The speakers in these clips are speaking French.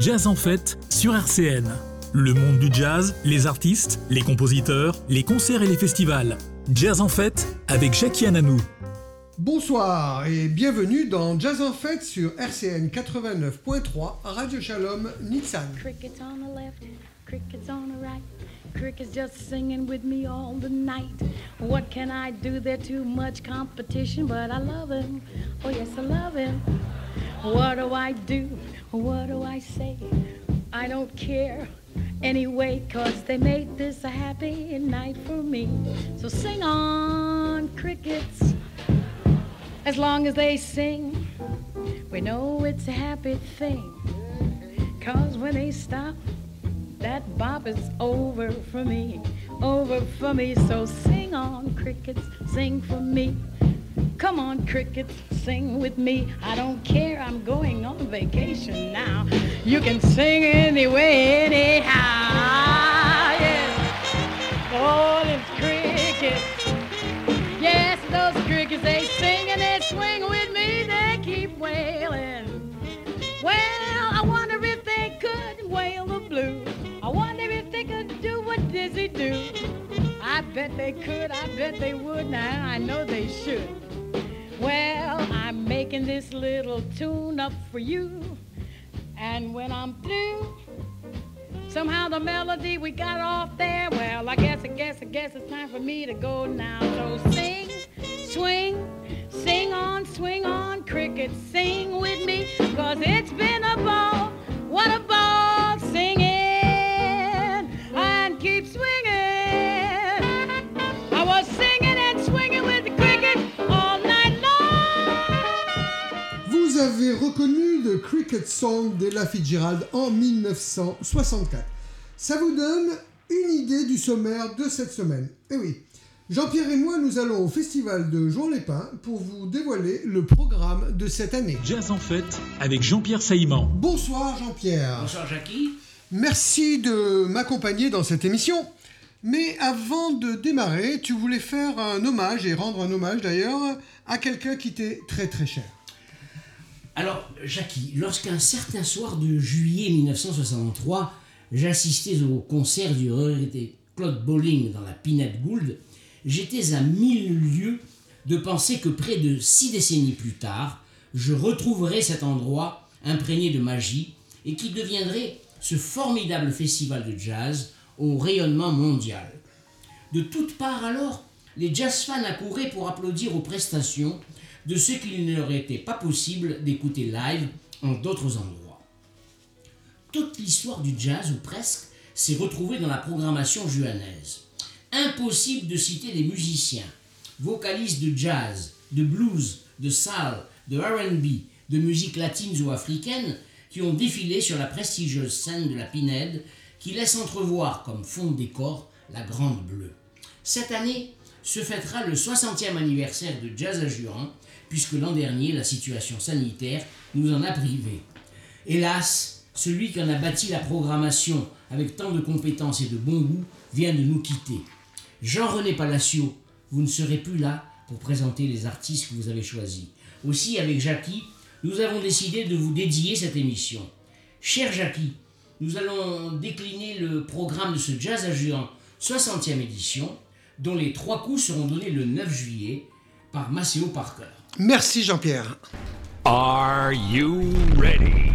Jazz en fête sur RCN. Le monde du jazz, les artistes, les compositeurs, les concerts et les festivals. Jazz en fête avec Jackie Ananou. Bonsoir et bienvenue dans Jazz en fête sur RCN 89.3 Radio Shalom Nitsan. Crickets on the left, crickets on the right. Crickets just singing with me all the night. What can I do? They're too much competition, but I love him. Oh, yes, I love him. What do I do? What do I say? I don't care anyway, cause they made this a happy night for me. So sing on, crickets. As long as they sing, we know it's a happy thing. Cause when they stop, that bop is over for me, over for me. So sing on, crickets, sing for me. Come on, crickets, sing with me. I don't care, I'm going on vacation now. You can sing anyway, anyhow. Yeah. Oh, it's crickets. Yes, those crickets, they sing and they swing with me. They keep wailing. Well, I wonder if they could wail the blues. I wonder if they could do what Dizzy do. I bet they could, I bet they would. Now I know they should. Well, I'm making this little tune up for you. And when I'm through, somehow the melody we got off there. Well, I guess, I guess, I guess it's time for me to go now. So sing, swing, sing on, swing on, cricket, sing with me. Cause it's been a ball, what a ball singing and keep swinging. Reconnu le Cricket Song d'Ella Fitzgerald en 1964. Ça vous donne une idée du sommaire de cette semaine. Eh oui, Jean-Pierre et moi, nous allons au festival de Jouan-les-Pins pour vous dévoiler le programme de cette année. Jazz en fête avec Jean-Pierre Saïman. Bonsoir Jean-Pierre. Bonsoir Jackie. Merci de m'accompagner dans cette émission. Mais avant de démarrer, tu voulais faire un hommage, et rendre un hommage d'ailleurs, à quelqu'un qui t'est très très cher. Alors, Jackie, lorsqu'un certain soir de juillet 1963, j'assistais au concert du regretté Claude Bolling dans la Pinette Gould, j'étais à mille lieues de penser que près de six décennies plus tard, je retrouverais cet endroit imprégné de magie et qui deviendrait ce formidable festival de jazz au rayonnement mondial. De toutes parts alors, les jazz fans accouraient pour applaudir aux prestations de ceux qu'il ne leur était pas possible d'écouter live en d'autres endroits. Toute l'histoire du jazz, ou presque, s'est retrouvée dans la programmation juanaise. Impossible de citer des musiciens, vocalistes de jazz, de blues, de soul, de RB, de musique latine ou africaine qui ont défilé sur la prestigieuse scène de la Pinède qui laisse entrevoir comme fond de décor la Grande Bleue. Cette année se fêtera le 60e anniversaire de Jazz à Juran, puisque l'an dernier, la situation sanitaire nous en a privés. Hélas, celui qui en a bâti la programmation avec tant de compétences et de bon goût vient de nous quitter. Jean-René Palacio, vous ne serez plus là pour présenter les artistes que vous avez choisis. Aussi, avec Jackie, nous avons décidé de vous dédier cette émission. Cher Jackie, nous allons décliner le programme de ce Jazz à Juan 60e édition, dont les trois coups seront donnés le 9 juillet par Maceo Parker. Merci Jean-Pierre. Are you ready?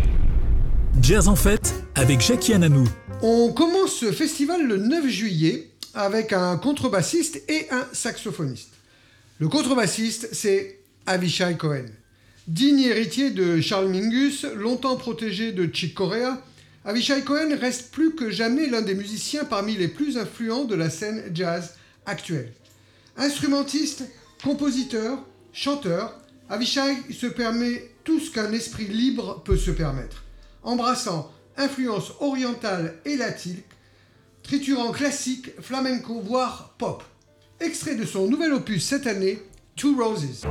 Jazz en fête avec Jackie Ananou. On commence ce festival le 9 juillet avec un contrebassiste et un saxophoniste. Le contrebassiste, c'est Avishai Cohen. Digne héritier de Charles Mingus, longtemps protégé de Chick Corea, Avishai Cohen reste plus que jamais l'un des musiciens parmi les plus influents de la scène jazz actuelle. Instrumentiste, compositeur, chanteur, Avishai se permet tout ce qu'un esprit libre peut se permettre, embrassant influences orientales et latines, triturant classique, flamenco, voire pop. Extrait de son nouvel opus cette année, Two Roses.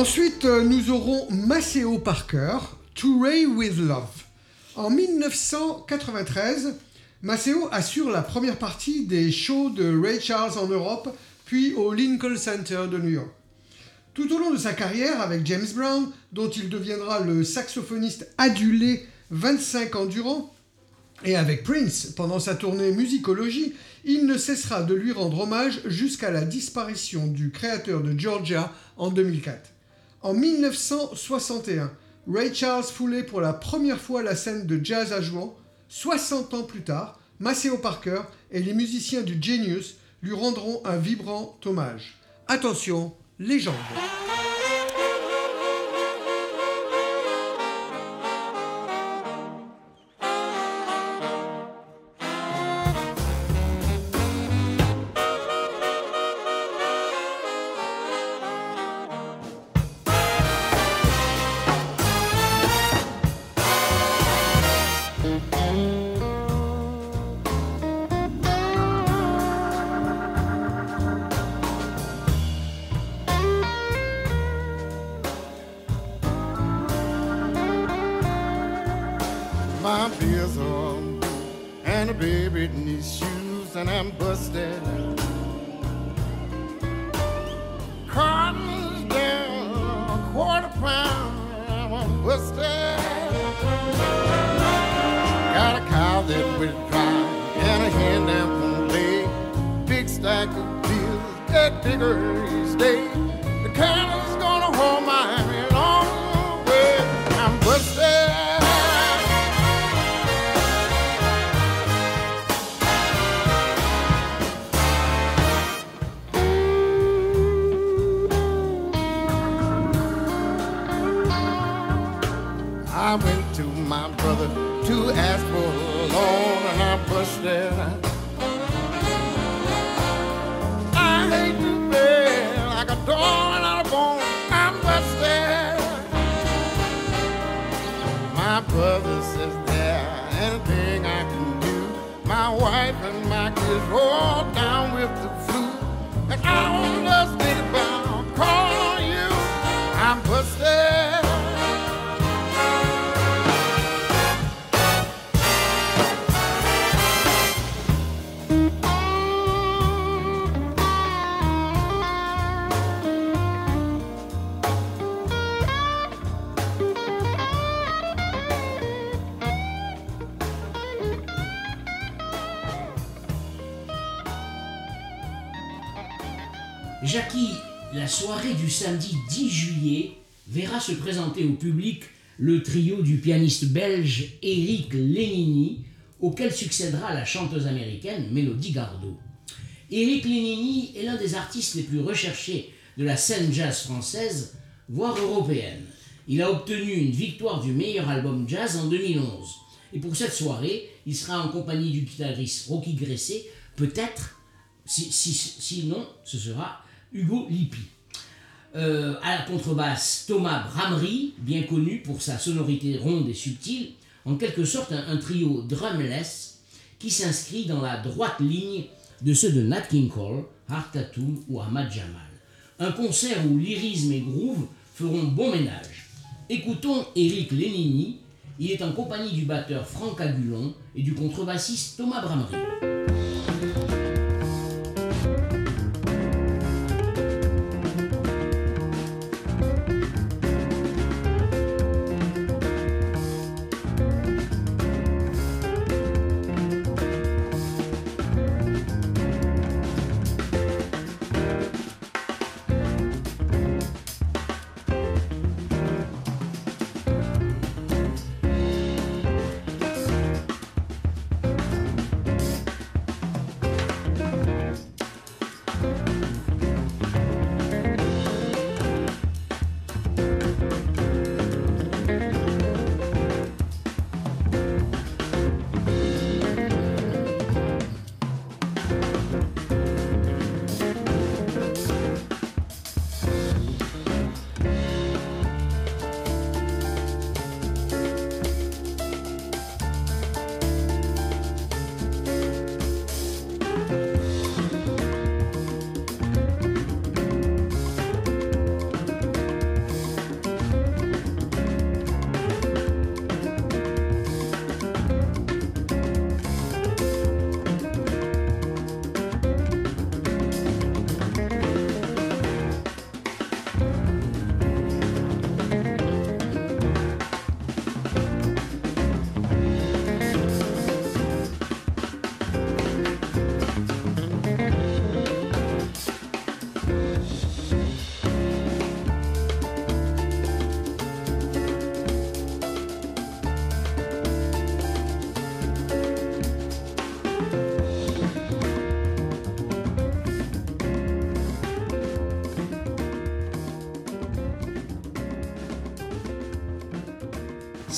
Ensuite, euh, nous aurons Maceo Parker, To Ray with Love. En 1993, Maceo assure la première partie des shows de Ray Charles en Europe, puis au Lincoln Center de New York. Tout au long de sa carrière avec James Brown, dont il deviendra le saxophoniste adulé 25 ans durant, et avec Prince pendant sa tournée Musicologie, il ne cessera de lui rendre hommage jusqu'à la disparition du créateur de Georgia en 2004. En 1961, Ray Charles foulait pour la première fois la scène de jazz à Jouan. 60 ans plus tard, Maceo Parker et les musiciens du Genius lui rendront un vibrant hommage. Attention, légende. My se présenter au public le trio du pianiste belge Eric Lenini, auquel succédera la chanteuse américaine Mélodie Gardot. Eric Lenini est l'un des artistes les plus recherchés de la scène jazz française, voire européenne. Il a obtenu une victoire du meilleur album jazz en 2011. Et pour cette soirée, il sera en compagnie du guitariste Rocky Gresset, peut-être, si, si- sinon, ce sera Hugo Lippi. Euh, à la contrebasse, Thomas Bramery, bien connu pour sa sonorité ronde et subtile, en quelque sorte un, trio drumless qui s'inscrit dans la droite ligne de ceux de Nat King Cole, Art Tatum ou Ahmad Jamal. Un concert où lyrisme et groove feront bon ménage. Écoutons Eric Lenini, il est en compagnie du batteur Franck Agulon et du contrebassiste Thomas Bramery.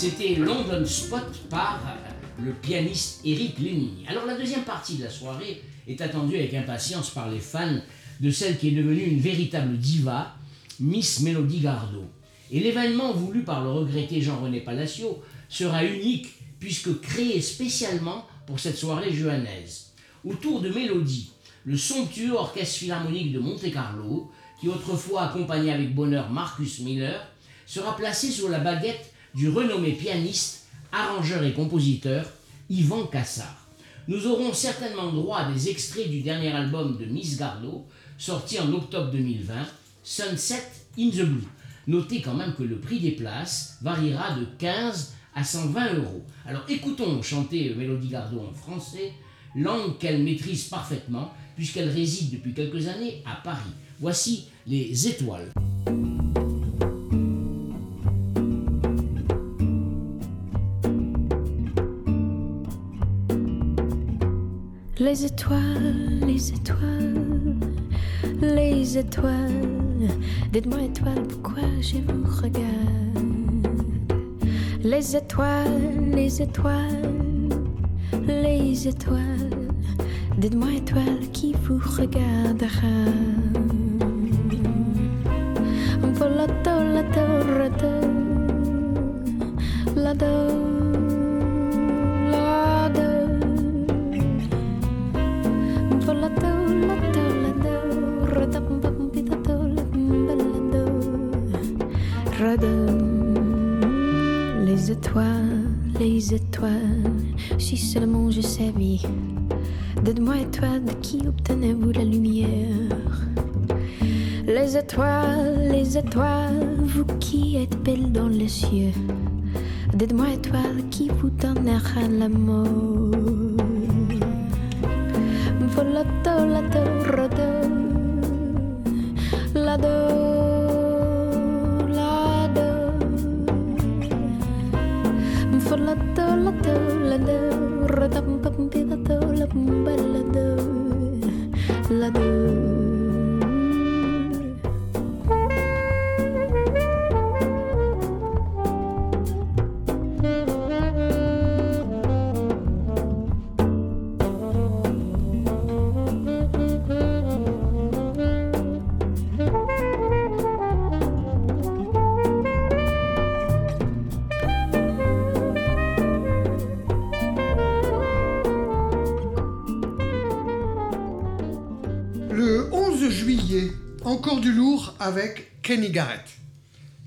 C'était London Spot par euh, le pianiste Eric Lenini. Alors la deuxième partie de la soirée est attendue avec impatience par les fans de celle qui est devenue une véritable diva, Miss Melody Gardot. Et l'événement voulu par le regretté Jean-René Palacio sera unique puisque créé spécialement pour cette soirée johannaise. Autour de Mélodie, le somptueux orchestre philharmonique de Monte-Carlo, qui autrefois accompagnait avec bonheur Marcus Miller, sera placé sous la baguette du renommé pianiste, arrangeur et compositeur Yvan Cassard. Nous aurons certainement droit à des extraits du dernier album de Miss Gardot, sorti en octobre 2020, Sunset in the Blue. Notez quand même que le prix des places variera de 15 à 120 euros. Alors écoutons chanter Mélodie Gardot en français, langue qu'elle maîtrise parfaitement puisqu'elle réside depuis quelques années à Paris. Voici les étoiles. Les étoiles, les étoiles, les étoiles. Dites-moi étoiles, pourquoi je vous regarde? Les étoiles, les étoiles, les étoiles. Dites-moi étoiles qui vous regardera? Lado, lado. Les étoiles, les étoiles, si seulement je savais. Dites-moi étoiles, de qui obtenez-vous la lumière? Les étoiles, les étoiles, vous qui êtes belles dans les cieux. Dites-moi étoiles, qui vous donnera l'amour Volato, lato, rodo, lado, lado. la do la deux, la deux. Avec Kenny Garrett.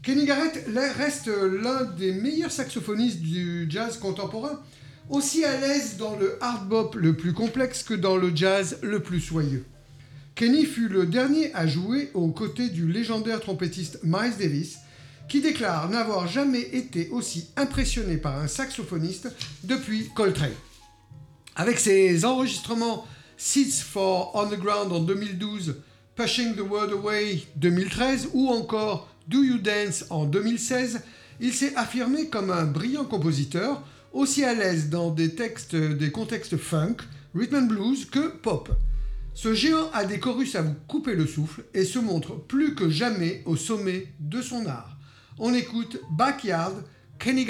Kenny Garrett reste l'un des meilleurs saxophonistes du jazz contemporain, aussi à l'aise dans le hard bop le plus complexe que dans le jazz le plus soyeux. Kenny fut le dernier à jouer aux côtés du légendaire trompettiste Miles Davis, qui déclare n'avoir jamais été aussi impressionné par un saxophoniste depuis Coltrane. Avec ses enregistrements Seeds for On the Ground en 2012, Pushing the World Away 2013 ou encore Do You Dance en 2016, il s'est affirmé comme un brillant compositeur, aussi à l'aise dans des textes, des contextes funk, rhythm and blues que pop. Ce géant a des chorus à vous couper le souffle et se montre plus que jamais au sommet de son art. On écoute Backyard, Kenny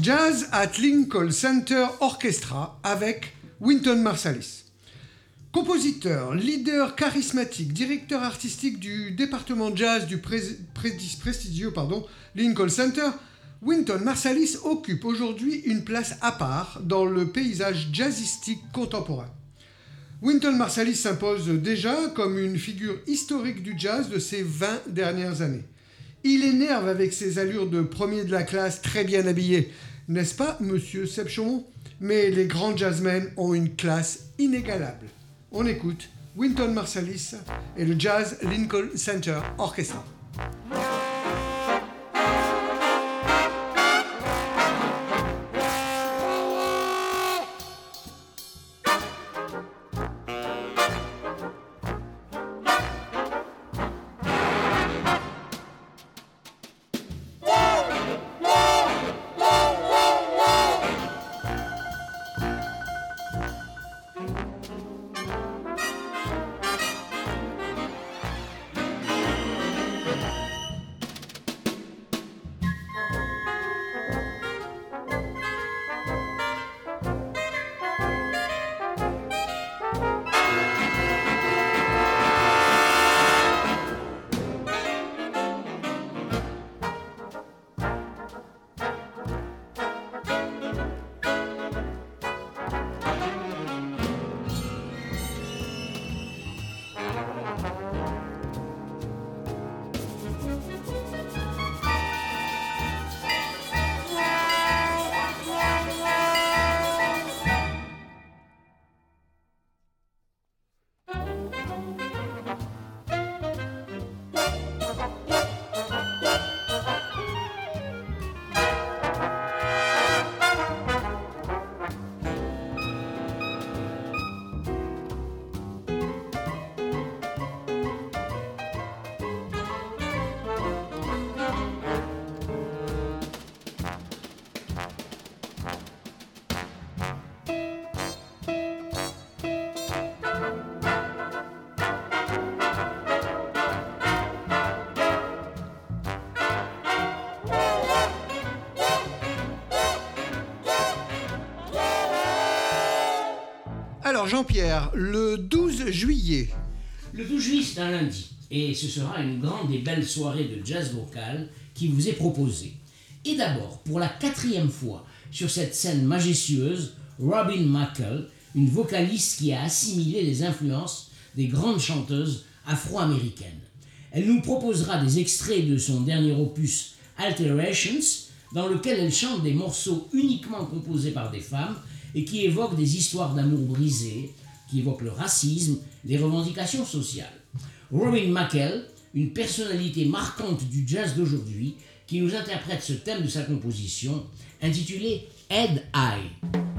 Jazz at Lincoln Center Orchestra avec Wynton Marsalis. Compositeur, leader charismatique, directeur artistique du département jazz du prestigieux Lincoln Center, Wynton Marsalis occupe aujourd'hui une place à part dans le paysage jazzistique contemporain. Wynton Marsalis s'impose déjà comme une figure historique du jazz de ces 20 dernières années. Il énerve avec ses allures de premier de la classe très bien habillé, n'est-ce pas, monsieur Seb Chaumont Mais les grands jazzmen ont une classe inégalable. On écoute Wynton Marsalis et le Jazz Lincoln Center Orchestra. Jean-Pierre, le 12 juillet, Le 12 juillet, c'est un lundi, et ce sera une grande et belle soirée de jazz vocal qui vous est proposée. Et d'abord, pour la quatrième fois sur cette scène majestueuse, Robin Mackel, une vocaliste qui a assimilé les influences des grandes chanteuses afro-américaines. Elle nous proposera des extraits de son dernier opus Alterations, dans lequel elle chante des morceaux uniquement composés par des femmes et qui évoquent des histoires d'amour brisées, qui évoquent le racisme, les revendications sociales. Robin Mackel, une personnalité marquante du jazz d'aujourd'hui, qui nous interprète ce thème de sa composition, intitulé Head Eye.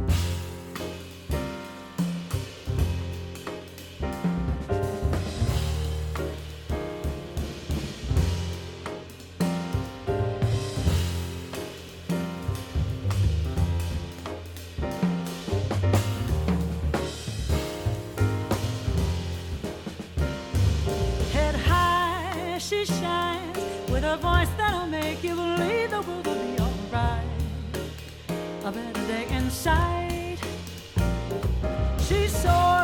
She shines with a voice that'll make you believe the world will be alright. A better day in sight. She soars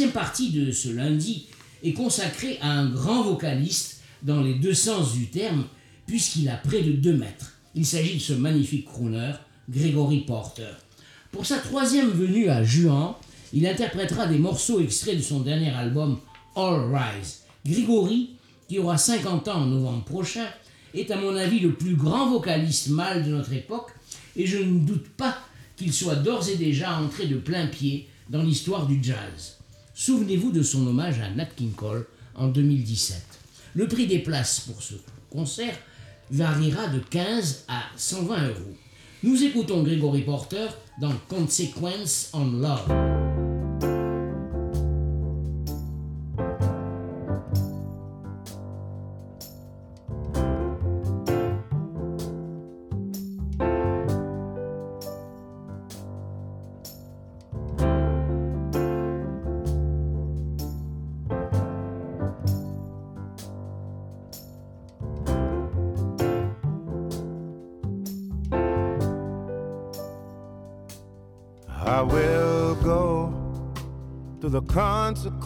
deuxième partie de ce lundi est consacrée à un grand vocaliste dans les deux sens du terme, puisqu'il a près de 2 mètres. Il s'agit de ce magnifique crooner, Gregory Porter. Pour sa troisième venue à Juan, il interprétera des morceaux extraits de son dernier album All Rise. Gregory, qui aura 50 ans en novembre prochain, est à mon avis le plus grand vocaliste mâle de notre époque, et je ne doute pas qu'il soit d'ores et déjà entré de plein pied dans l'histoire du jazz. Souvenez-vous de son hommage à Nat King Cole en 2017. Le prix des places pour ce concert variera de 15 à 120 euros. Nous écoutons Gregory Porter dans Consequence on Love.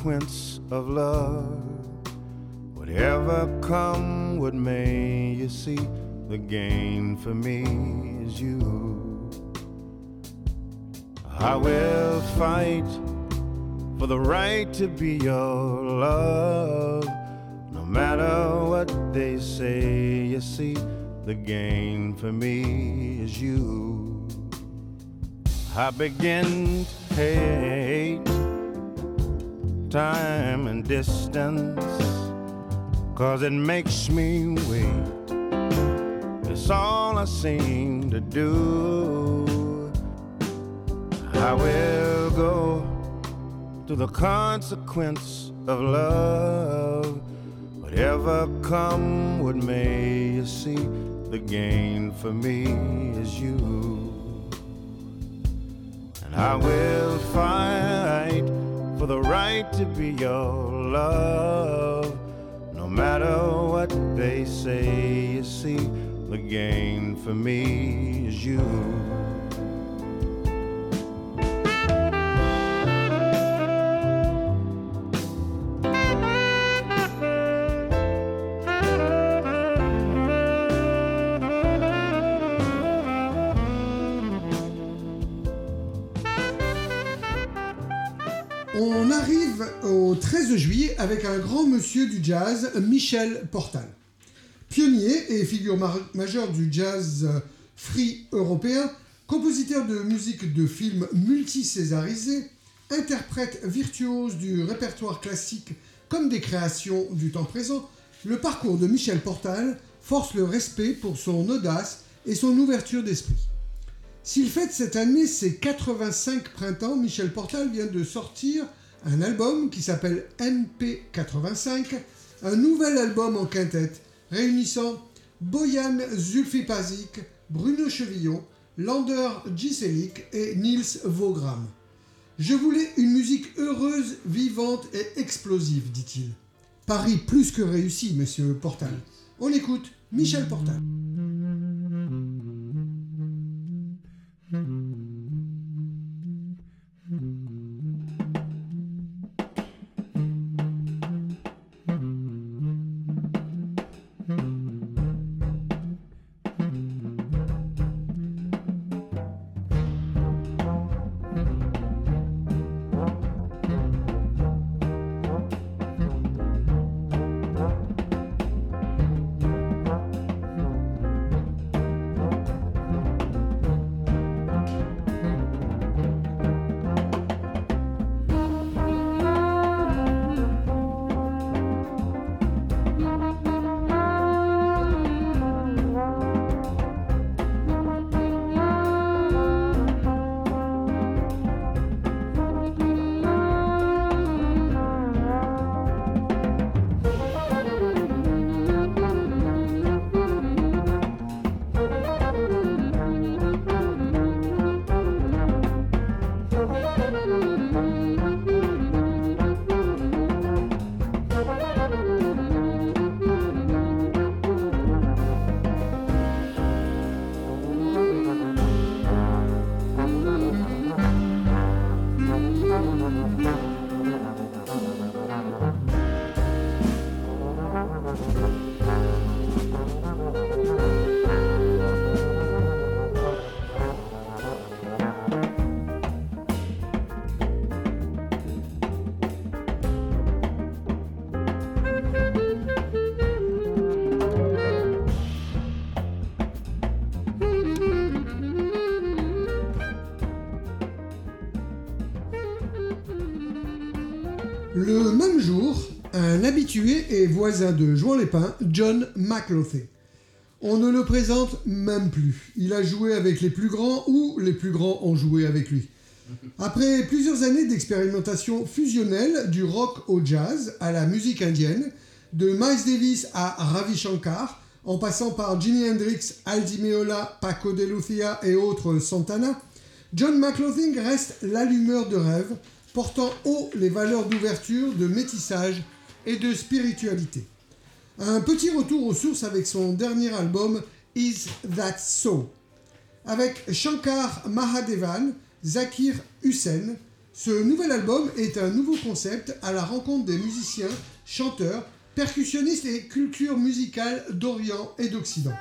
Consequence of love. Whatever come, what may you see? The gain for me is you. I will fight for the right to be your love. No matter what they say, you see, the gain for me is you. I begin to hate time and distance, cause it makes me wait. It's all I seem to do. I will go to the consequence of love. Whatever come, what may you see, the gain for me is you. And I will fight for the right to be your love. No matter what they say, you see, the gain for me is you. Au 13 juillet avec un grand monsieur du jazz, Michel Portal. Pionnier et figure majeure du jazz euh, free européen, compositeur de musique de films multicésarisé, interprète virtuose du répertoire classique comme des créations du temps présent, le parcours de Michel Portal force le respect pour son audace et son ouverture d'esprit. S'il fête cette année ses 85 printemps, Michel Portal vient de sortir un album qui s'appelle MP85, un nouvel album en quintette réunissant Boyan Zulfipazik, Bruno Chevillon, Lander Giselic et Niels Vogram. Je voulais une musique heureuse, vivante et explosive, dit-il. Paris plus que réussi, monsieur Portal. On écoute Michel Portal. Habitué et voisin de Jouan Lépin, John McLaughlin. On ne le présente même plus. Il a joué avec les plus grands ou les plus grands ont joué avec lui. Après plusieurs années d'expérimentation fusionnelle du rock au jazz à la musique indienne, de Miles Davis à Ravi Shankar, en passant par Jimi Hendrix, Aldi Meola, Paco de Lucia et autres Santana, John McLaughlin reste l'allumeur de rêve, portant haut les valeurs d'ouverture, de métissage et de spiritualité. Un petit retour aux sources avec son dernier album Is That So? Avec Shankar Mahadevan, Zakir Hussain, ce nouvel album est un nouveau concept à la rencontre des musiciens, chanteurs, percussionnistes et cultures musicales d'Orient et d'Occident.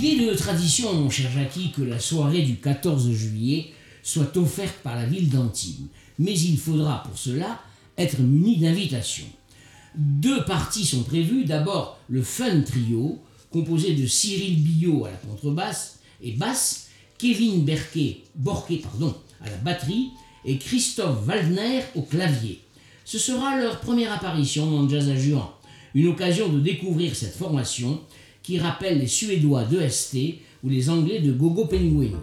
Il est de tradition, mon cher Jackie, que la soirée du 14 juillet soit offerte par la ville d'Antibes. Mais il faudra pour cela être muni d'invitations. Deux parties sont prévues. D'abord, le Fun Trio, composé de Cyril Billot à la contrebasse et basse, Kevin Berquet, Borquet pardon, à la batterie et Christophe Waldner au clavier. Ce sera leur première apparition dans le Jazz à Juan, une occasion de découvrir cette formation qui rappelle les Suédois de ST ou les Anglais de Gogo Penguin.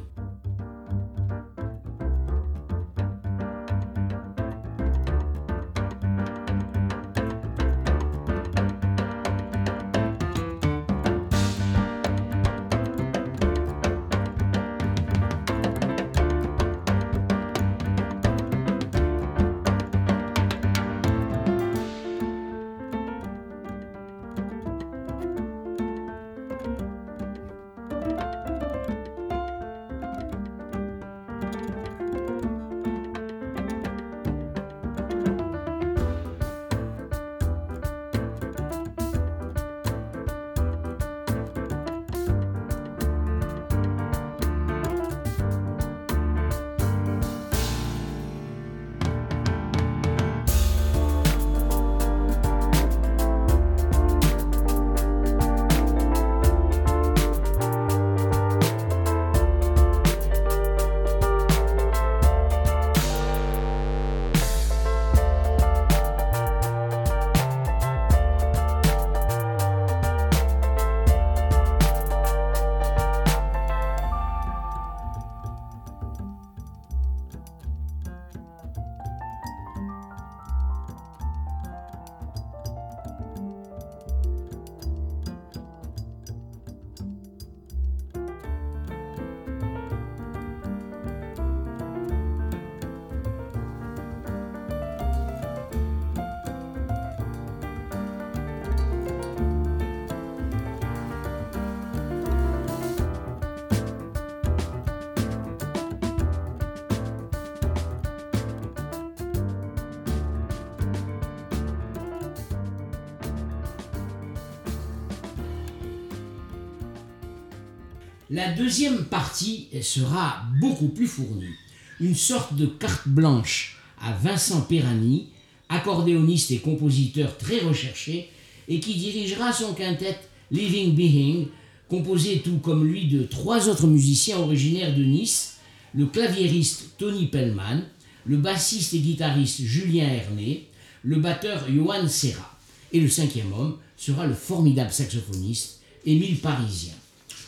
La deuxième partie sera beaucoup plus fournie. Une sorte de carte blanche à Vincent Perani, accordéoniste et compositeur très recherché, et qui dirigera son quintet Living Being, composé tout comme lui de trois autres musiciens originaires de Nice, le claviériste Tony Pellman, le bassiste et guitariste Julien Herné, le batteur Johan Serra. Et le cinquième homme sera le formidable saxophoniste Émile Parisien.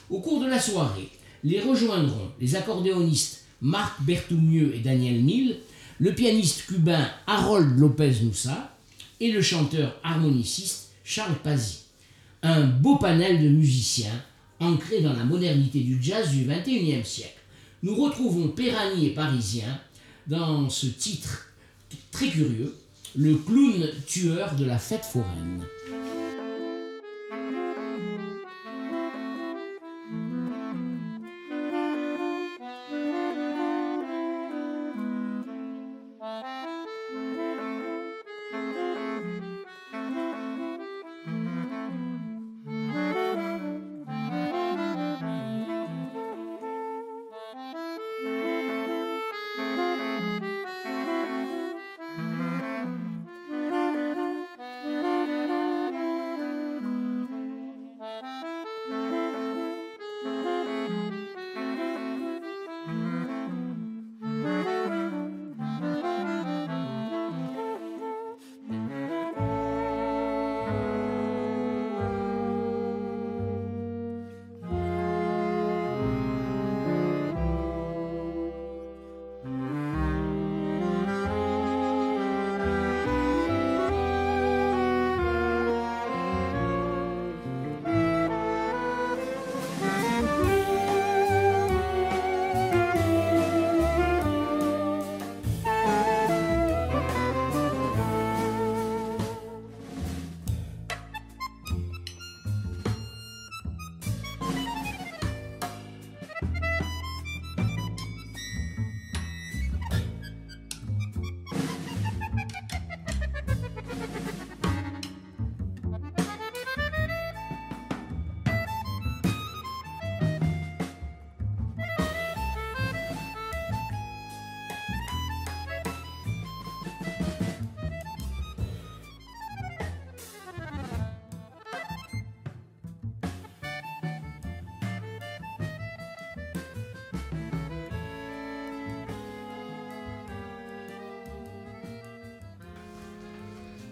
Au cours de la soirée, les rejoindront les accordéonistes Marc Berthoumieux et Daniel Mille, le pianiste cubain Harold Lopez Noussa et le chanteur harmoniciste Charles Pazzi. Un beau panel de musiciens ancrés dans la modernité du jazz du XXIe siècle. Nous retrouvons Perani et Parisien dans ce titre très curieux, le clown tueur de la fête foraine.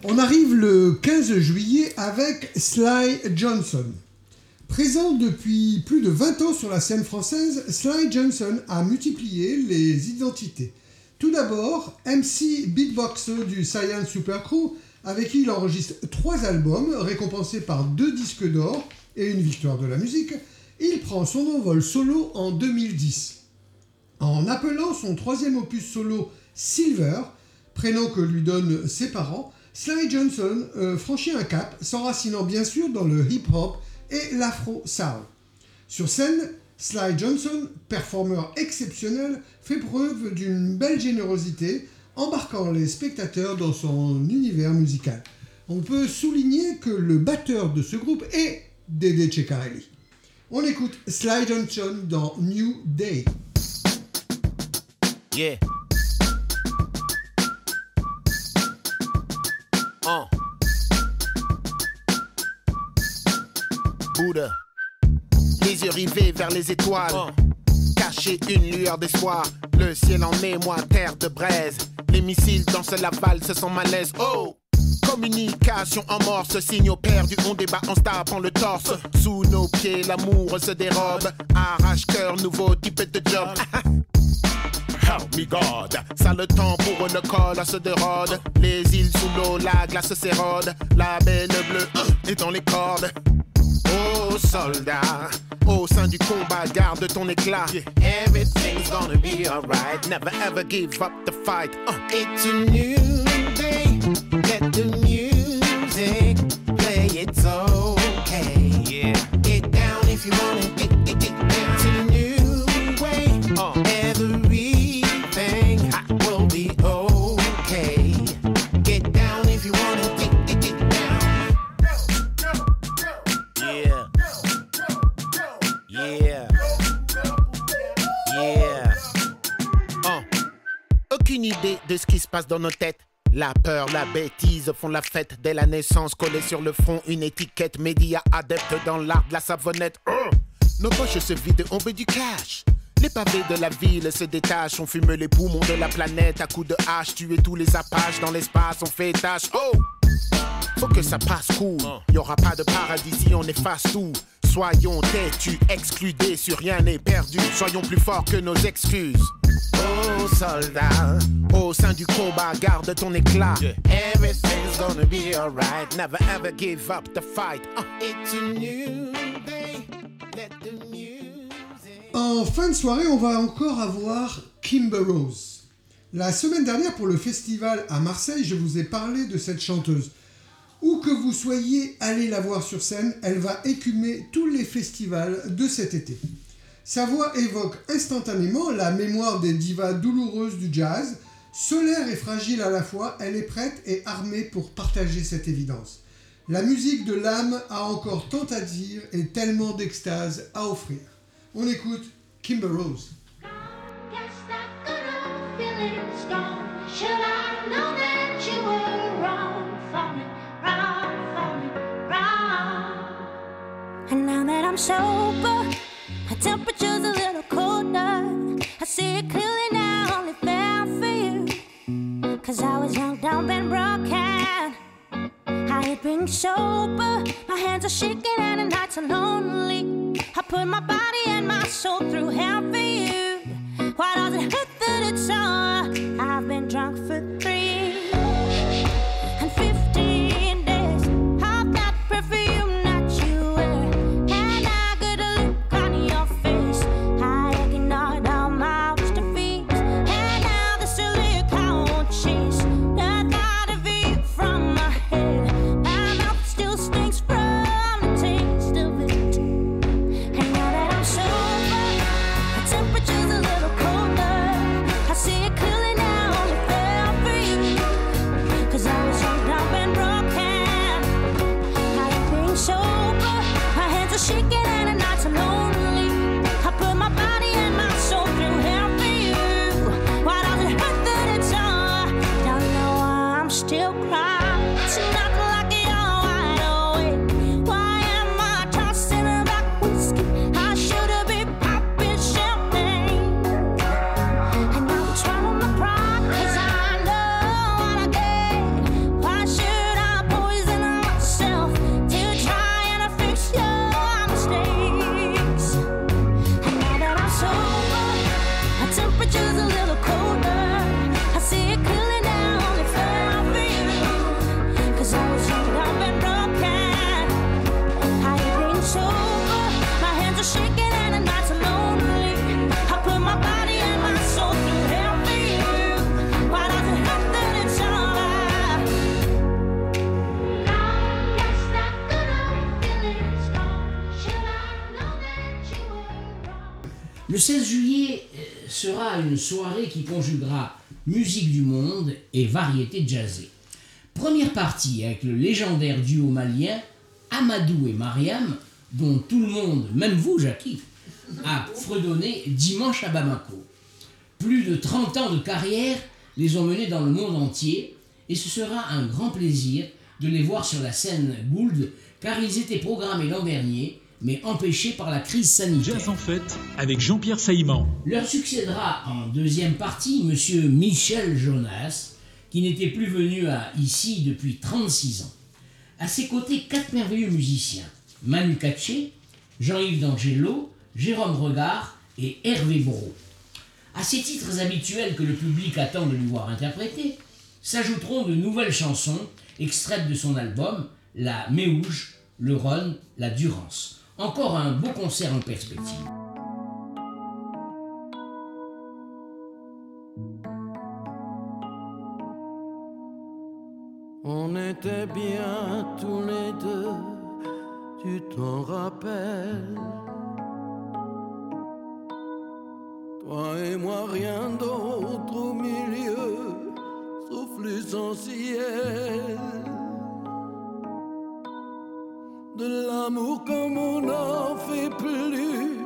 On arrive le 15 juillet avec Sly Johnson. Présent depuis plus de 20 ans sur la scène française, Sly Johnson a multiplié les identités. Tout d'abord, MC beatbox du Science Super Crew, avec qui il enregistre trois albums, récompensés par deux disques d'or et une victoire de la musique. Il prend son envol solo en 2010. En appelant son troisième opus solo Silver, prénom que lui donnent ses parents, Sly Johnson euh, franchit un cap, s'enracinant bien sûr dans le hip-hop et l'afro-soul. Sur scène, Sly Johnson, performeur exceptionnel, fait preuve d'une belle générosité, embarquant les spectateurs dans son univers musical. On peut souligner que le batteur de ce groupe est Dede Ceccarelli. On écoute Sly Johnson dans New Day. Uh. Bouddha. Les yeux rivés vers les étoiles. Cacher une lueur d'espoir. Le ciel en émoi, terre de braise. Les missiles dansent la valse sans malaise. Oh! Communication en morse, signaux perdus, on débat, on se tapant le torse. Sous nos pieds, l'amour se dérobe. Arrache-cœur, nouveau type de job. Me God. Ça le temps pour une colasse de rôde. Les îles sous l'eau, la glace s'érode. La belle bleue euh, est dans les cordes. Oh soldat, au sein du combat, garde ton éclat. Everything's gonna be alright. Never ever give up the fight. Uh. It's a new day. Let the se passe dans nos têtes. La peur, la bêtise font la fête dès la naissance. Collée sur le front, une étiquette média adepte dans l'art de la savonnette. Oh Nos poches se vident, on veut du cash. Les pavés de la ville se détachent, on fume les poumons de la planète à coups de hache. Tuer tous les apaches dans l'espace, on fait tâche. Oh Faut que ça passe cool. Y aura pas de paradis si on efface tout. Soyons têtus, excludés, sur rien n'est perdu. Soyons plus forts que nos excuses. Oh soldat, au sein du combat, garde ton éclat. Everything's gonna be alright. Never ever give up the fight. Uh, it's a new En fin de soirée, on va encore avoir Kimber Rose. La semaine dernière, pour le festival à Marseille, je vous ai parlé de cette chanteuse. Où que vous soyez, allez la voir sur scène, elle va écumer tous les festivals de cet été. Sa voix évoque instantanément la mémoire des divas douloureuses du jazz. Solaire et fragile à la fois, elle est prête et armée pour partager cette évidence. La musique de l'âme a encore tant à dire et tellement d'extase à offrir. On écoute Kimber Rose. And now that I'm sober, my temperature's a little colder. I see it clearly now, only fair for you. Cause I was young, dumb, and broken. I hate being sober. My hands are shaking and the nights are lonely. I put my body and my soul through hell for you. Why does it hurt that it's all? I've been drunk for three monde et variété jazzée. Première partie avec le légendaire duo malien Amadou et Mariam, dont tout le monde, même vous Jackie, a fredonné dimanche à Bamako. Plus de 30 ans de carrière les ont menés dans le monde entier et ce sera un grand plaisir de les voir sur la scène Gould car ils étaient programmés l'an dernier mais empêchés par la crise sanitaire. Jazz en fête avec Jean-Pierre Saïman. Leur succédera en deuxième partie Monsieur Michel Jonas, qui n'était plus venu à ici depuis 36 ans. À ses côtés, quatre merveilleux musiciens Manu Katché, Jean-Yves D'Angelo, Jérôme Regard et Hervé Brault. À ces titres habituels que le public attend de lui voir interpréter, s'ajouteront de nouvelles chansons extraites de son album La Méouge, le Rhône, la Durance. Encore un beau concert en perspective. On était bien tous les deux, tu t'en rappelles. Toi et moi, rien d'autre au milieu, sauf l'essentiel. De l'amour comme on n'en fait plus,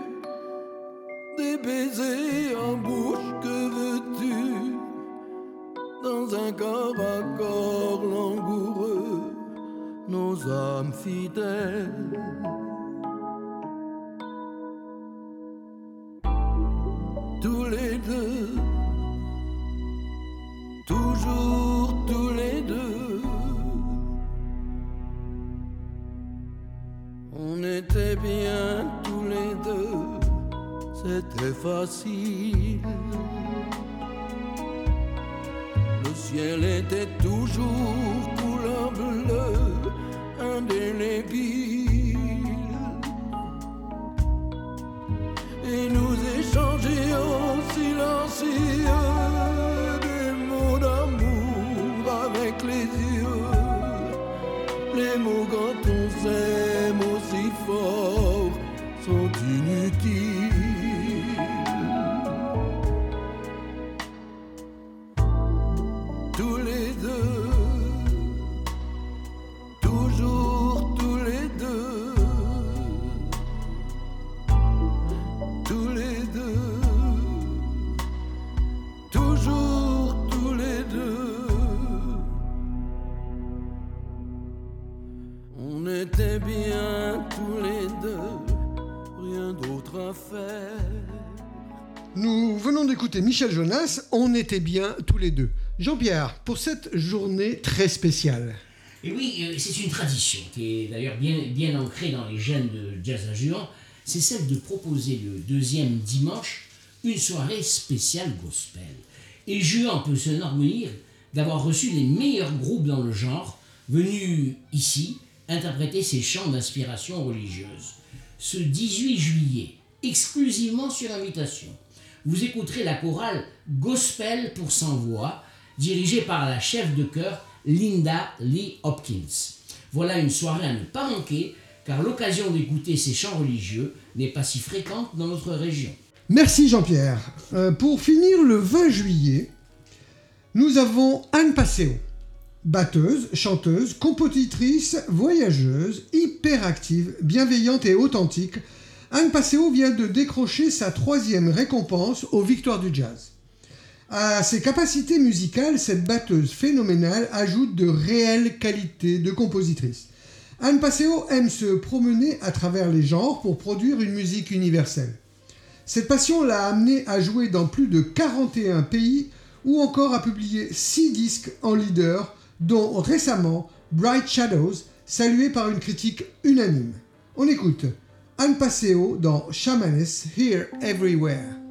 des baisers en bouche, que veux-tu? un corps à corps langoureux, nos âmes fidèles. Tous les deux, toujours tous les deux. On était bien tous les deux, c'était facile. Le ciel d'écouter Michel Jonas, on était bien tous les deux. Jean-Pierre, pour cette journée très spéciale. Et oui, euh, c'est une tradition qui est d'ailleurs bien, ancrée dans les gènes de Jazz Juan. C'est celle de proposer le deuxième dimanche une soirée spéciale gospel. Et Juan peut se enorgueillir d'avoir reçu les meilleurs groupes dans le genre venus ici interpréter ses chants d'inspiration religieuse. Ce 18 juillet, exclusivement sur invitation, vous écouterez la chorale Gospel pour sans voix, dirigée par la chef de chœur Linda Lee Hopkins. Voilà une soirée à ne pas manquer, car l'occasion d'écouter ces chants religieux n'est pas si fréquente dans notre région. Merci Jean-Pierre. Euh, pour finir, le 20 juillet, nous avons Anne Passeo. Batteuse, chanteuse, compositrice, voyageuse, hyperactive, bienveillante et authentique, Anne Passeo vient de décrocher sa troisième récompense aux Victoires du Jazz. À ses capacités musicales, cette batteuse phénoménale ajoute de réelles qualités de compositrice. Anne Passeo aime se promener à travers les genres pour produire une musique universelle. Cette passion l'a amenée à jouer dans plus de 41 pays ou encore à publier 6 disques en leader, dont récemment Bright Shadows, salué par une critique unanime. On écoute Anne Passeo dans Shamanes Here Everywhere.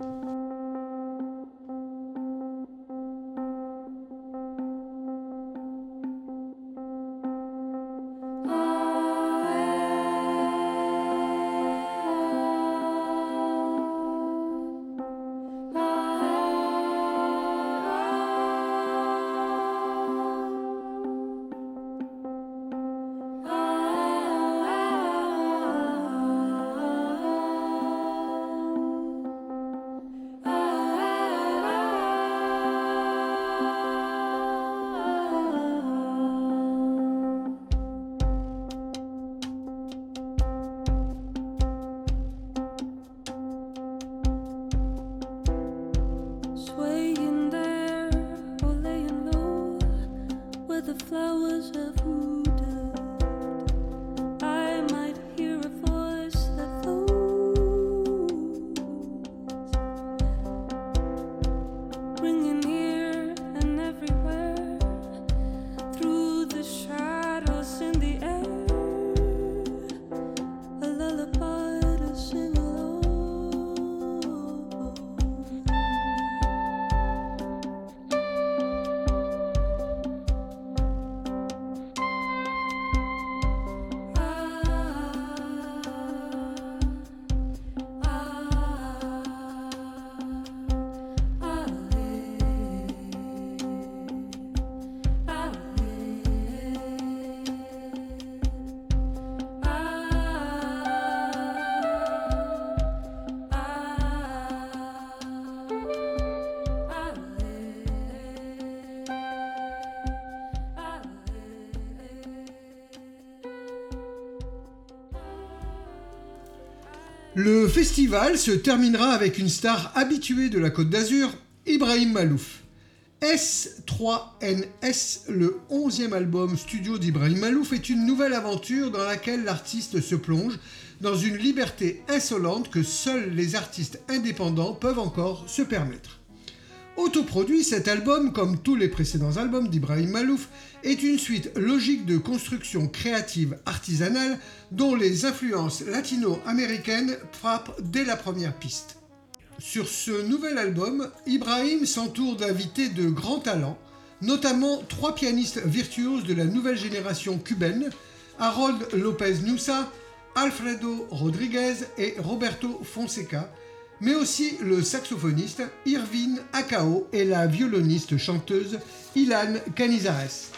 Le festival se terminera avec une star habituée de la Côte d'Azur, Ibrahim Malouf. S3NS, le 11e album studio d'Ibrahim Malouf, est une nouvelle aventure dans laquelle l'artiste se plonge dans une liberté insolente que seuls les artistes indépendants peuvent encore se permettre. Autoproduit, cet album, comme tous les précédents albums d'Ibrahim Malouf, est une suite logique de construction créative artisanale dont les influences latino-américaines frappent dès la première piste. Sur ce nouvel album, Ibrahim s'entoure d'invités de grands talents, notamment trois pianistes virtuoses de la nouvelle génération cubaine, Harold Lopez Nusa, Alfredo Rodriguez et Roberto Fonseca, mais aussi le saxophoniste Irvine Akao et la violoniste chanteuse Ilan Canizares.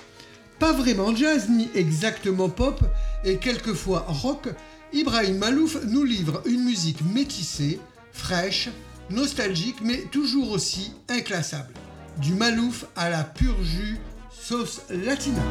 Pas vraiment jazz ni exactement pop et quelquefois rock, Ibrahim Malouf nous livre une musique métissée, fraîche, nostalgique mais toujours aussi inclassable. Du Malouf à la pure jus sauce latina.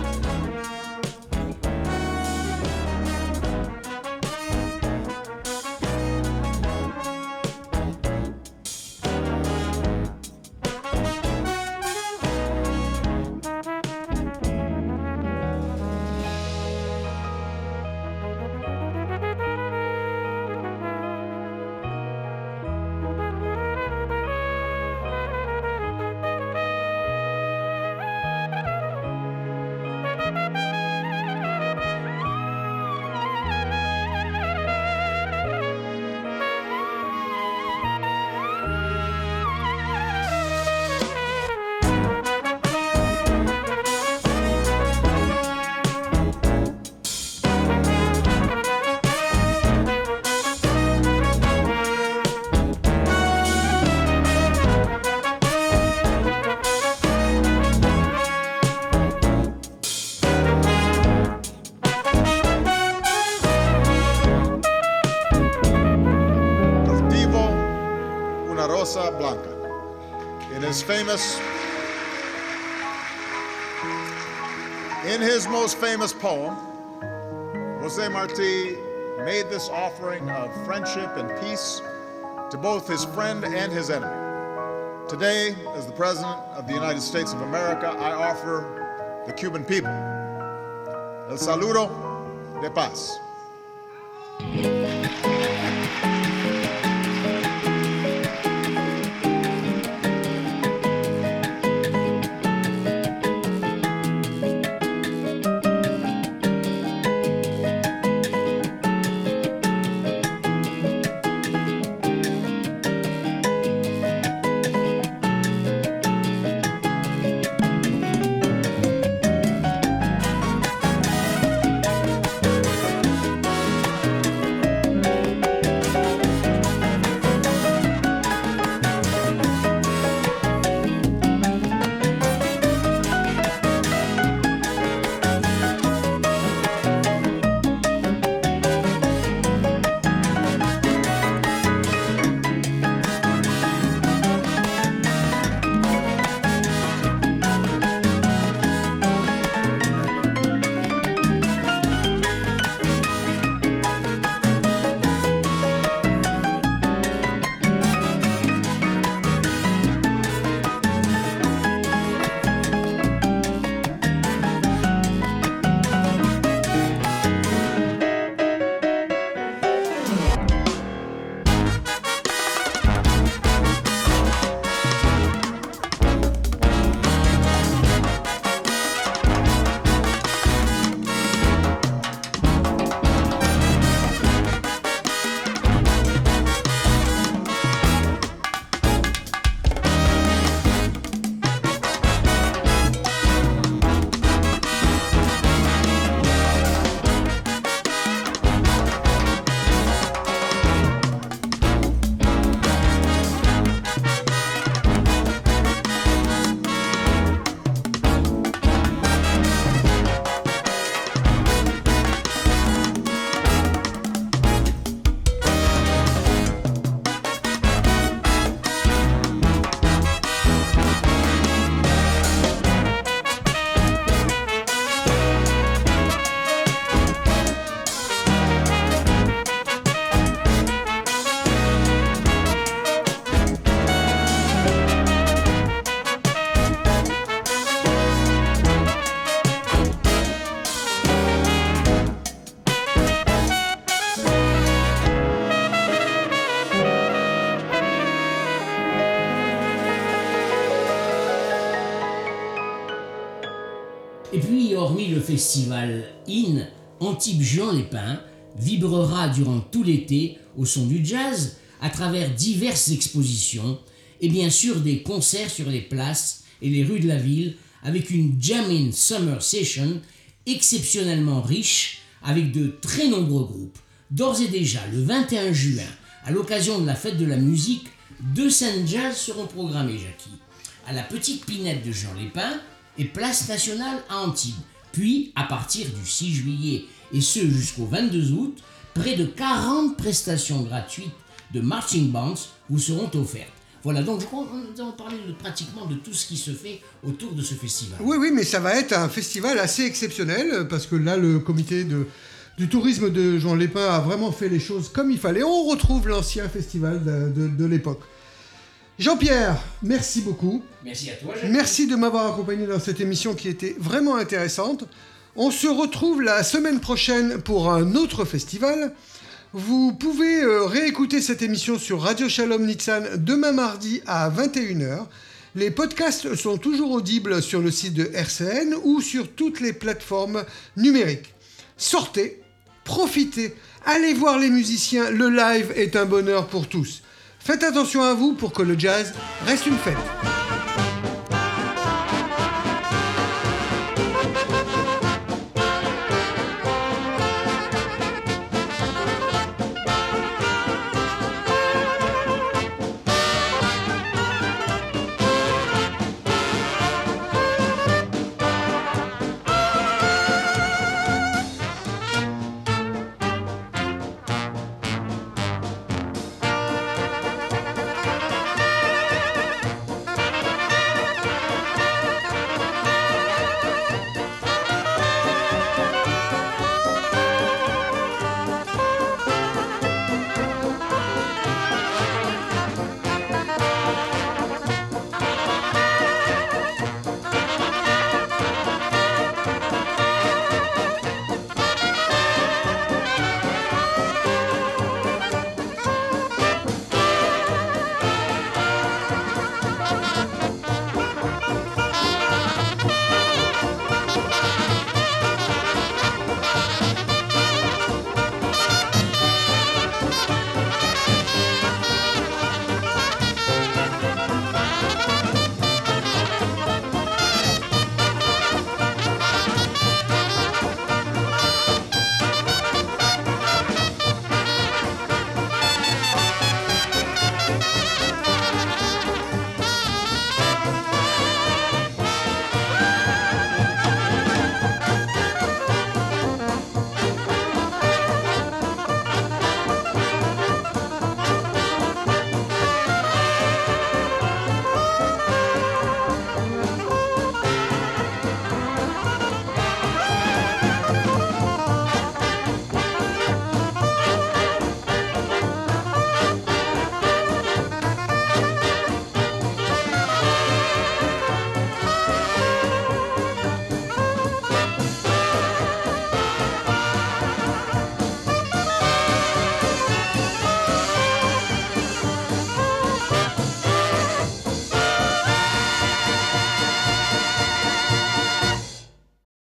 Most famous poem, Jose Marti made this offering of friendship and peace to both his friend and his enemy. Today, as the President of the United States of America, I offer the Cuban people el saludo de paz. Le festival IN, Antibes Jean Lépin vibrera durant tout l'été au son du jazz à travers diverses expositions et bien sûr des concerts sur les places et les rues de la ville avec une Jamming Summer Session exceptionnellement riche avec de très nombreux groupes. D'ores et déjà, le 21 juin, à l'occasion de la fête de la musique, deux scènes jazz seront programmées, Jackie. À la petite pinette de Jean Lépin et Place Nationale à Antibes. Puis, à partir du 6 juillet et ce jusqu'au 22 août, près de 40 prestations gratuites de marching bands vous seront offertes. Voilà, donc je crois avons parlé de, pratiquement de tout ce qui se fait autour de ce festival. Oui, oui, mais ça va être un festival assez exceptionnel parce que là, le comité du tourisme de Jean Lépin a vraiment fait les choses comme il fallait. On retrouve l'ancien festival de l'époque. Jean-Pierre, merci beaucoup. Merci à toi, Jacques. Merci de m'avoir accompagné dans cette émission qui était vraiment intéressante. On se retrouve la semaine prochaine pour un autre festival. Vous pouvez euh, réécouter cette émission sur Radio Shalom Nitsan demain mardi à 21h. Les podcasts sont toujours audibles sur le site de RCN ou sur toutes les plateformes numériques. Sortez, profitez, allez voir les musiciens, le live est un bonheur pour tous. Faites attention à vous pour que le jazz reste une fête.